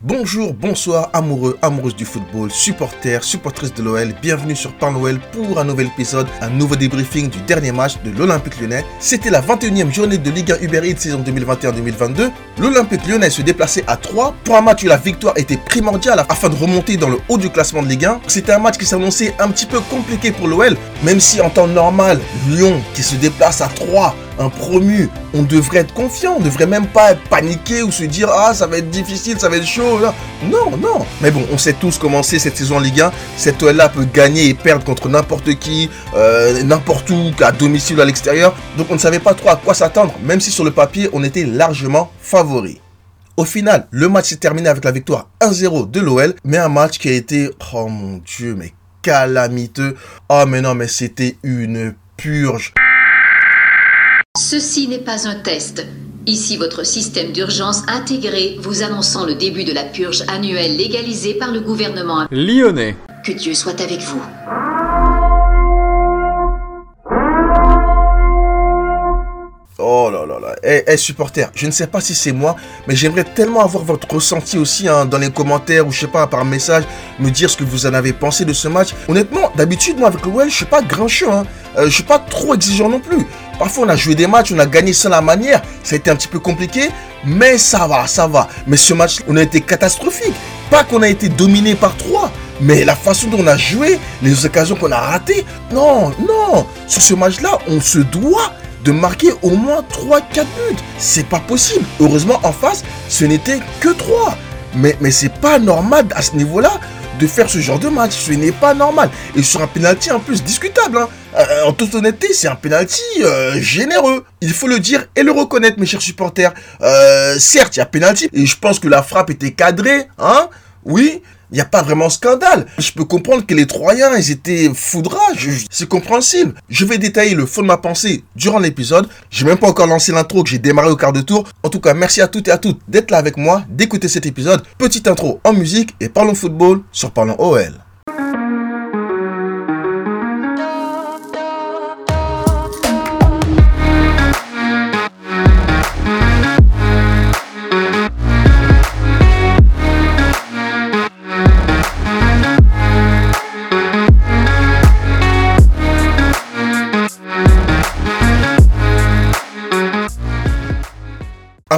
Bonjour, bonsoir, amoureux, amoureuses du football, supporters, supportrices de l'OL, bienvenue sur Parle pour un nouvel épisode, un nouveau débriefing du dernier match de l'Olympique lyonnais. C'était la 21e journée de Ligue 1 Uber Eats saison 2021-2022. L'Olympique lyonnais se déplaçait à 3 pour un match où la victoire était primordiale afin de remonter dans le haut du classement de Ligue 1. C'était un match qui s'annonçait un petit peu compliqué pour l'OL, même si en temps normal, Lyon qui se déplace à 3 un promu, on devrait être confiant, on devrait même pas paniquer ou se dire ah ça va être difficile, ça va être chaud. Non, non. Mais bon, on sait tous comment c'est cette saison en Ligue 1. Cette OL-là peut gagner et perdre contre n'importe qui, euh, n'importe où, à domicile ou à l'extérieur. Donc on ne savait pas trop à quoi s'attendre, même si sur le papier on était largement favori. Au final, le match s'est terminé avec la victoire 1-0 de l'OL, mais un match qui a été, oh mon dieu, mais calamiteux. Oh mais non, mais c'était une purge. Ceci n'est pas un test. Ici votre système d'urgence intégré vous annonçant le début de la purge annuelle légalisée par le gouvernement lyonnais. Que Dieu soit avec vous. Oh là là là. Eh, eh supporter, je ne sais pas si c'est moi, mais j'aimerais tellement avoir votre ressenti aussi hein, dans les commentaires ou je sais pas par message, me dire ce que vous en avez pensé de ce match. Honnêtement, d'habitude moi avec le Well, je suis pas grincheux, hein. Euh, je suis pas trop exigeant non plus. Parfois, on a joué des matchs, on a gagné sans la manière. Ça a été un petit peu compliqué, mais ça va, ça va. Mais ce match, on a été catastrophique. Pas qu'on a été dominé par trois, mais la façon dont on a joué, les occasions qu'on a ratées. Non, non. Sur ce match-là, on se doit de marquer au moins 3-4 buts. C'est pas possible. Heureusement, en face, ce n'était que 3. Mais, mais c'est pas normal à ce niveau-là de faire ce genre de match. Ce n'est pas normal. Et sur un penalty en plus discutable. Hein. Euh, en toute honnêteté, c'est un penalty euh, généreux. Il faut le dire et le reconnaître, mes chers supporters. Euh, certes, il y a penalty et je pense que la frappe était cadrée, hein. Oui, il n'y a pas vraiment scandale. Je peux comprendre que les Troyens, ils étaient foudrages. C'est compréhensible. Je vais détailler le fond de ma pensée durant l'épisode. J'ai même pas encore lancé l'intro que j'ai démarré au quart de tour. En tout cas, merci à toutes et à toutes d'être là avec moi, d'écouter cet épisode. Petite intro en musique et parlons football sur Parlons OL.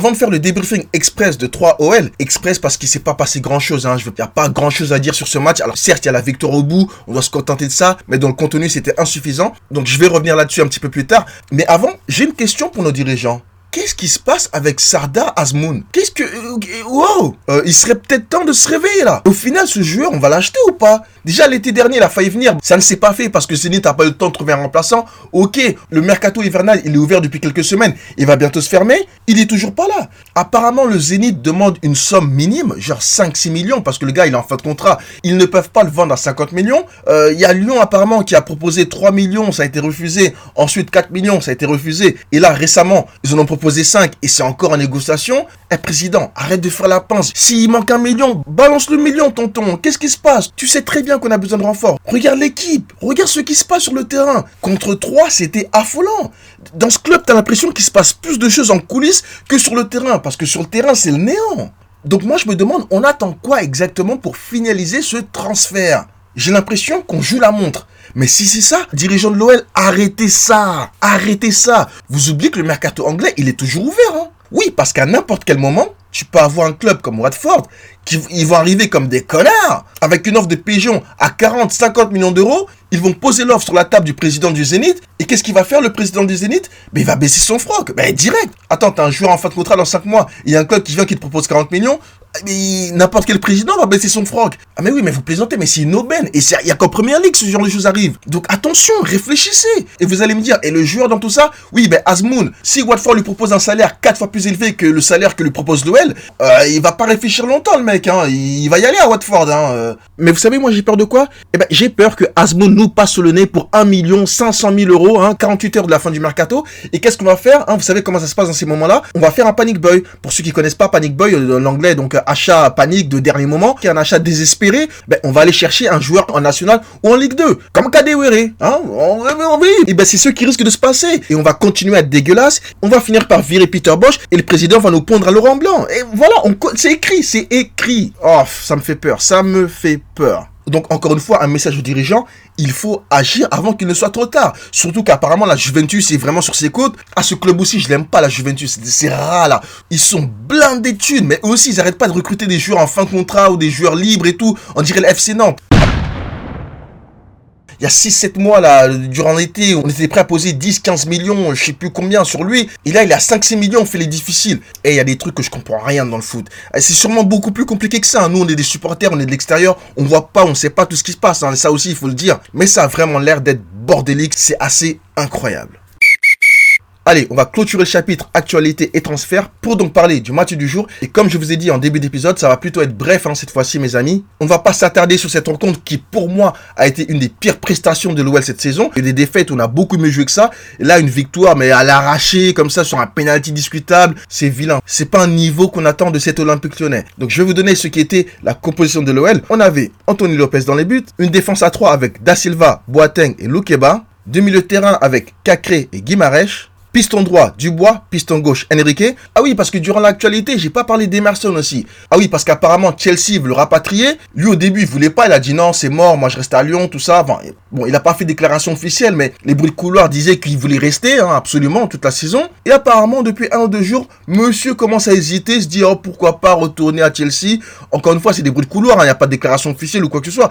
Avant de faire le débriefing express de 3 OL, express parce qu'il s'est pas passé grand chose, hein, il n'y a pas grand chose à dire sur ce match. Alors certes, il y a la victoire au bout, on doit se contenter de ça, mais dans le contenu, c'était insuffisant. Donc je vais revenir là-dessus un petit peu plus tard. Mais avant, j'ai une question pour nos dirigeants. Qu'est-ce qui se passe avec Sarda Azmoun? Qu'est-ce que... Euh, wow euh, Il serait peut-être temps de se réveiller là. Au final, ce joueur, on va l'acheter ou pas? Déjà l'été dernier, il a failli venir. Ça ne s'est pas fait parce que Zenit n'a pas eu le temps de trouver un remplaçant. Ok, le mercato hivernal, il est ouvert depuis quelques semaines. Il va bientôt se fermer. Il est toujours pas là. Apparemment, le Zénith demande une somme minime, genre 5-6 millions, parce que le gars, il est en fin de contrat. Ils ne peuvent pas le vendre à 50 millions. Euh, il y a Lyon, apparemment, qui a proposé 3 millions, ça a été refusé. Ensuite, 4 millions, ça a été refusé. Et là, récemment, ils en ont proposé 5 et c'est encore en négociation. Eh, président, arrête de faire la pince. S'il manque un million, balance le million, tonton. Qu'est-ce qui se passe? Tu sais très bien qu'on a besoin de renfort. Regarde l'équipe, regarde ce qui se passe sur le terrain. Contre 3, c'était affolant. Dans ce club, tu as l'impression qu'il se passe plus de choses en coulisses que sur le terrain, parce que sur le terrain, c'est le néant. Donc moi, je me demande, on attend quoi exactement pour finaliser ce transfert? J'ai l'impression qu'on joue la montre. Mais si c'est ça, dirigeant de l'OL, arrêtez ça Arrêtez ça Vous oubliez que le mercato anglais, il est toujours ouvert. Hein oui, parce qu'à n'importe quel moment, tu peux avoir un club comme Watford qui ils vont arriver comme des connards avec une offre de pigeon à 40, 50 millions d'euros. Ils vont poser l'offre sur la table du président du Zénith. Et qu'est-ce qu'il va faire le président du Zénith? Mais il va baisser son froc. Ben direct. Attends, t'as un joueur en fin de contrat dans 5 mois. Il y a un club qui vient qui te propose 40 millions n'importe quel président va baisser son froc. Ah mais oui, mais vous plaisantez, mais c'est une aubaine. Et il n'y a qu'en première ligue ce genre de choses arrive. Donc attention, réfléchissez. Et vous allez me dire, et le joueur dans tout ça? Oui, ben Azmoun, si Watford lui propose un salaire 4 fois plus élevé que le salaire que lui propose l'OL, euh, il va pas réfléchir longtemps le mec. Hein. Il va y aller à Watford. Hein. Euh. Mais vous savez, moi j'ai peur de quoi? Eh ben j'ai peur que Azmoun nous passe sur le nez pour 1 million 500 000 euros, hein, 48 heures de la fin du mercato. Et qu'est-ce qu'on va faire hein, Vous savez comment ça se passe dans ces moments-là? On va faire un panic boy. Pour ceux qui connaissent pas panic boy, euh, en anglais, donc euh, achat panique de dernier moment, qui est un achat désespéré, ben, on va aller chercher un joueur en national ou en Ligue 2, comme Kadewere. Hein et ben c'est ce qui risque de se passer. Et on va continuer à être dégueulasse. On va finir par virer Peter Bosch et le président va nous pondre à Laurent Blanc. Et voilà, c'est écrit, c'est écrit. Oh, ça me fait peur, ça me fait peur. Donc encore une fois, un message aux dirigeants, il faut agir avant qu'il ne soit trop tard. Surtout qu'apparemment la Juventus est vraiment sur ses côtes. À ce club aussi, je l'aime pas la Juventus, c'est rare là. Ils sont blindés de mais eux aussi ils n'arrêtent pas de recruter des joueurs en fin de contrat ou des joueurs libres et tout. On dirait le FC Nantes il y a 6-7 mois, là, durant l'été, on était prêt à poser 10-15 millions, je sais plus combien sur lui. Et là, il a 5-6 millions, on fait les difficiles. Et il y a des trucs que je comprends rien dans le foot. C'est sûrement beaucoup plus compliqué que ça. Nous, on est des supporters, on est de l'extérieur, on voit pas, on sait pas tout ce qui se passe. Hein. Ça aussi, il faut le dire. Mais ça a vraiment l'air d'être bordélique. C'est assez incroyable. Allez, on va clôturer le chapitre actualité et transfert pour donc parler du match du jour. Et comme je vous ai dit en début d'épisode, ça va plutôt être bref hein, cette fois-ci, mes amis. On va pas s'attarder sur cette rencontre qui, pour moi, a été une des pires prestations de l'OL cette saison. Il y a des défaites, on a beaucoup mieux joué que ça. Et là, une victoire, mais à l'arraché, comme ça, sur un penalty discutable, c'est vilain. C'est pas un niveau qu'on attend de cet Olympique lyonnais. Donc, je vais vous donner ce qui était la composition de l'OL. On avait Anthony Lopez dans les buts, une défense à 3 avec Da Silva, Boateng et Loukeba, deux milieux de terrain avec Cacré et Guimarèche, Piston droit, Dubois. Piston gauche, Enrique. Ah oui, parce que durant l'actualité, j'ai pas parlé d'Emerson aussi. Ah oui, parce qu'apparemment, Chelsea veut le rapatrier. Lui, au début, il voulait pas. Il a dit non, c'est mort. Moi, je reste à Lyon, tout ça. bon, il a pas fait déclaration officielle, mais les bruits de couloir disaient qu'il voulait rester, hein, absolument, toute la saison. Et apparemment, depuis un ou deux jours, monsieur commence à hésiter, se dit, oh, pourquoi pas retourner à Chelsea? Encore une fois, c'est des bruits de couloir. Hein. Il n'y a pas de déclaration officielle ou quoi que ce soit.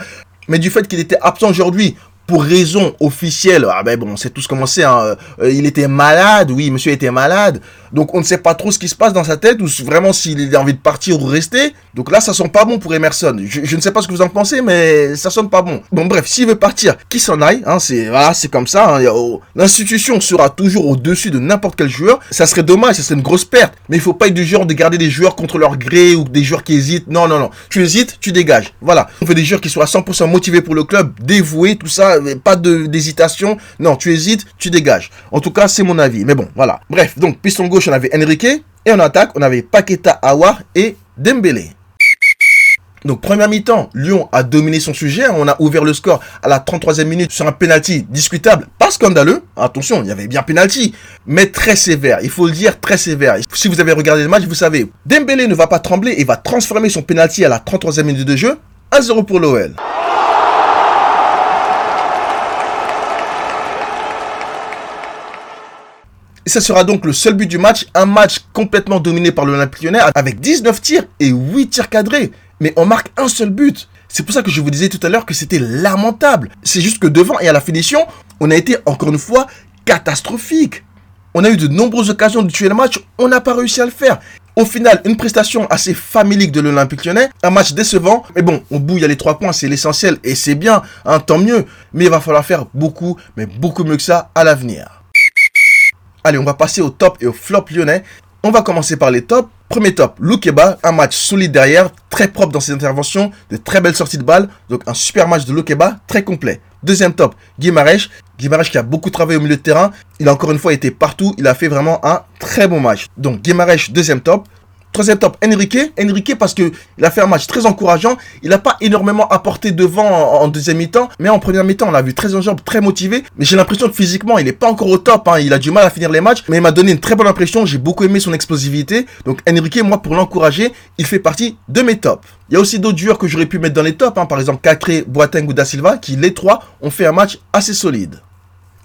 Mais du fait qu'il était absent aujourd'hui, pour raison officielle, ah ben bon, c'est tout commencé, hein, euh, il était malade, oui, monsieur était malade, donc on ne sait pas trop ce qui se passe dans sa tête, ou vraiment s'il a envie de partir ou rester, donc là ça sent pas bon pour Emerson, je, ne sais pas ce que vous en pensez, mais ça sonne pas bon. Bon bref, s'il veut partir, qu'il s'en aille, hein, c'est voilà, c'est comme ça, hein, l'institution sera toujours au-dessus de n'importe quel joueur, ça serait dommage, ça serait une grosse perte, mais il faut pas être du genre de garder des joueurs contre leur gré, ou des joueurs qui hésitent, non, non, non, tu hésites, tu dégages, voilà, on veut des joueurs qui soient à 100% motivés pour le club, dévoués, tout ça, pas d'hésitation. Non, tu hésites, tu dégages. En tout cas, c'est mon avis. Mais bon, voilà. Bref, donc piston on avait Enrique. Et en attaque, on avait Paqueta Awar et Dembélé. Donc première mi-temps, Lyon a dominé son sujet. On a ouvert le score à la 33e minute sur un penalty discutable, pas scandaleux. Attention, il y avait bien penalty, mais très sévère. Il faut le dire, très sévère. Si vous avez regardé le match, vous savez, Dembélé ne va pas trembler et va transformer son penalty à la 33e minute de jeu. 1-0 pour l'OL. Et ce sera donc le seul but du match, un match complètement dominé par l'Olympique lyonnais avec 19 tirs et 8 tirs cadrés. Mais on marque un seul but. C'est pour ça que je vous disais tout à l'heure que c'était lamentable. C'est juste que devant et à la finition, on a été encore une fois catastrophique. On a eu de nombreuses occasions de tuer le match, on n'a pas réussi à le faire. Au final, une prestation assez familique de l'Olympique lyonnais, un match décevant, mais bon, au bout il y a les trois points, c'est l'essentiel et c'est bien, hein, tant mieux. Mais il va falloir faire beaucoup, mais beaucoup mieux que ça à l'avenir. Allez, on va passer au top et au flop lyonnais. On va commencer par les tops. Premier top, Loukeba, un match solide derrière, très propre dans ses interventions, de très belles sorties de balles, donc un super match de Loukeba, très complet. Deuxième top, Guimarèche, Guimarèche qui a beaucoup travaillé au milieu de terrain, il a encore une fois été partout, il a fait vraiment un très bon match. Donc Guimarèche, deuxième top. Troisième top, Enrique. Enrique parce que il a fait un match très encourageant. Il n'a pas énormément apporté devant en, deuxième mi-temps, mais en première mi-temps, on l'a vu très en très motivé. Mais j'ai l'impression que physiquement, il n'est pas encore au top. Hein. Il a du mal à finir les matchs, mais il m'a donné une très bonne impression. J'ai beaucoup aimé son explosivité. Donc Enrique, moi, pour l'encourager, il fait partie de mes tops. Il y a aussi d'autres joueurs que j'aurais pu mettre dans les tops, hein. par exemple Cacré, Boateng ou Da Silva, qui les trois ont fait un match assez solide.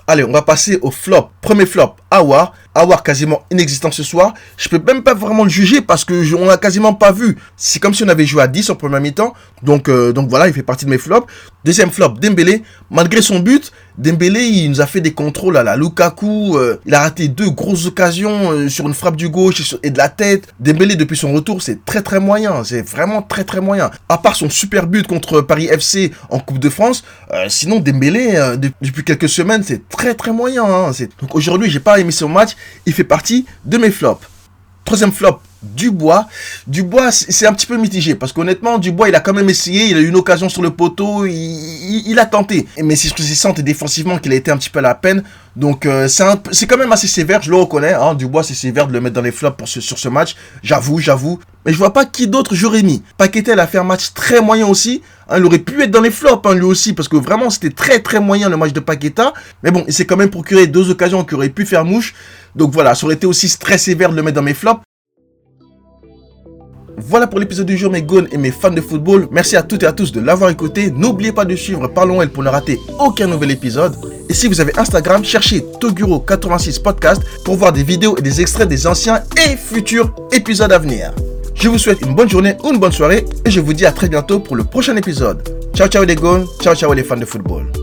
Allez, on va passer au flop. Premier flop, Awar. Awar quasiment inexistant ce soir. Je peux même pas vraiment le juger parce que on l'a quasiment pas vu. C'est comme si on avait joué à 10 en premier mi-temps. Donc, euh, donc voilà, il fait partie de mes flops. Deuxième flop, Dembélé. Malgré son but, Dembélé, il nous a fait des contrôles à la Lukaku. Euh, il a raté deux grosses occasions euh, sur une frappe du gauche et, de la tête. Dembélé, depuis son retour, c'est très très moyen. C'est vraiment très très moyen. À part son super but contre Paris FC en Coupe de France, sinon Dembélé, depuis quelques semaines, c'est très très moyen. Hein. Donc aujourd'hui, j'ai pas aimé son match. Il fait partie de mes flops. Troisième flop, Dubois. Dubois, c'est un petit peu mitigé parce qu'honnêtement, Dubois, il a quand même essayé, il a eu une occasion sur le poteau, il, a tenté. Mais c'est ses centres défensivement qu'il a été un petit peu à la peine. Donc euh, c'est quand même assez sévère, je le reconnais. Hein. Dubois, c'est sévère de le mettre dans les flops pour sur ce match. J'avoue, j'avoue. Mais je vois pas qui d'autre j'aurais mis. Paquetel a fait un match très moyen aussi. Hein, il aurait pu être dans les flops hein, lui aussi parce que vraiment c'était très très moyen le match de Paqueta. Mais bon, il s'est quand même procuré deux occasions qui auraient pu faire mouche. Donc voilà, ça aurait été aussi très sévère de le mettre dans mes flops. Voilà pour l'épisode du jour mes gones et mes fans de football. Merci à toutes et à tous de l'avoir écouté. N'oubliez pas de suivre Parlons Elle pour ne rater aucun nouvel épisode. Et si vous avez Instagram, cherchez Toguro86 Podcast pour voir des vidéos et des extraits des anciens et futurs épisodes à venir. Je vous souhaite une bonne journée ou une bonne soirée et je vous dis à très bientôt pour le prochain épisode. Ciao ciao les gones, ciao ciao les fans de football.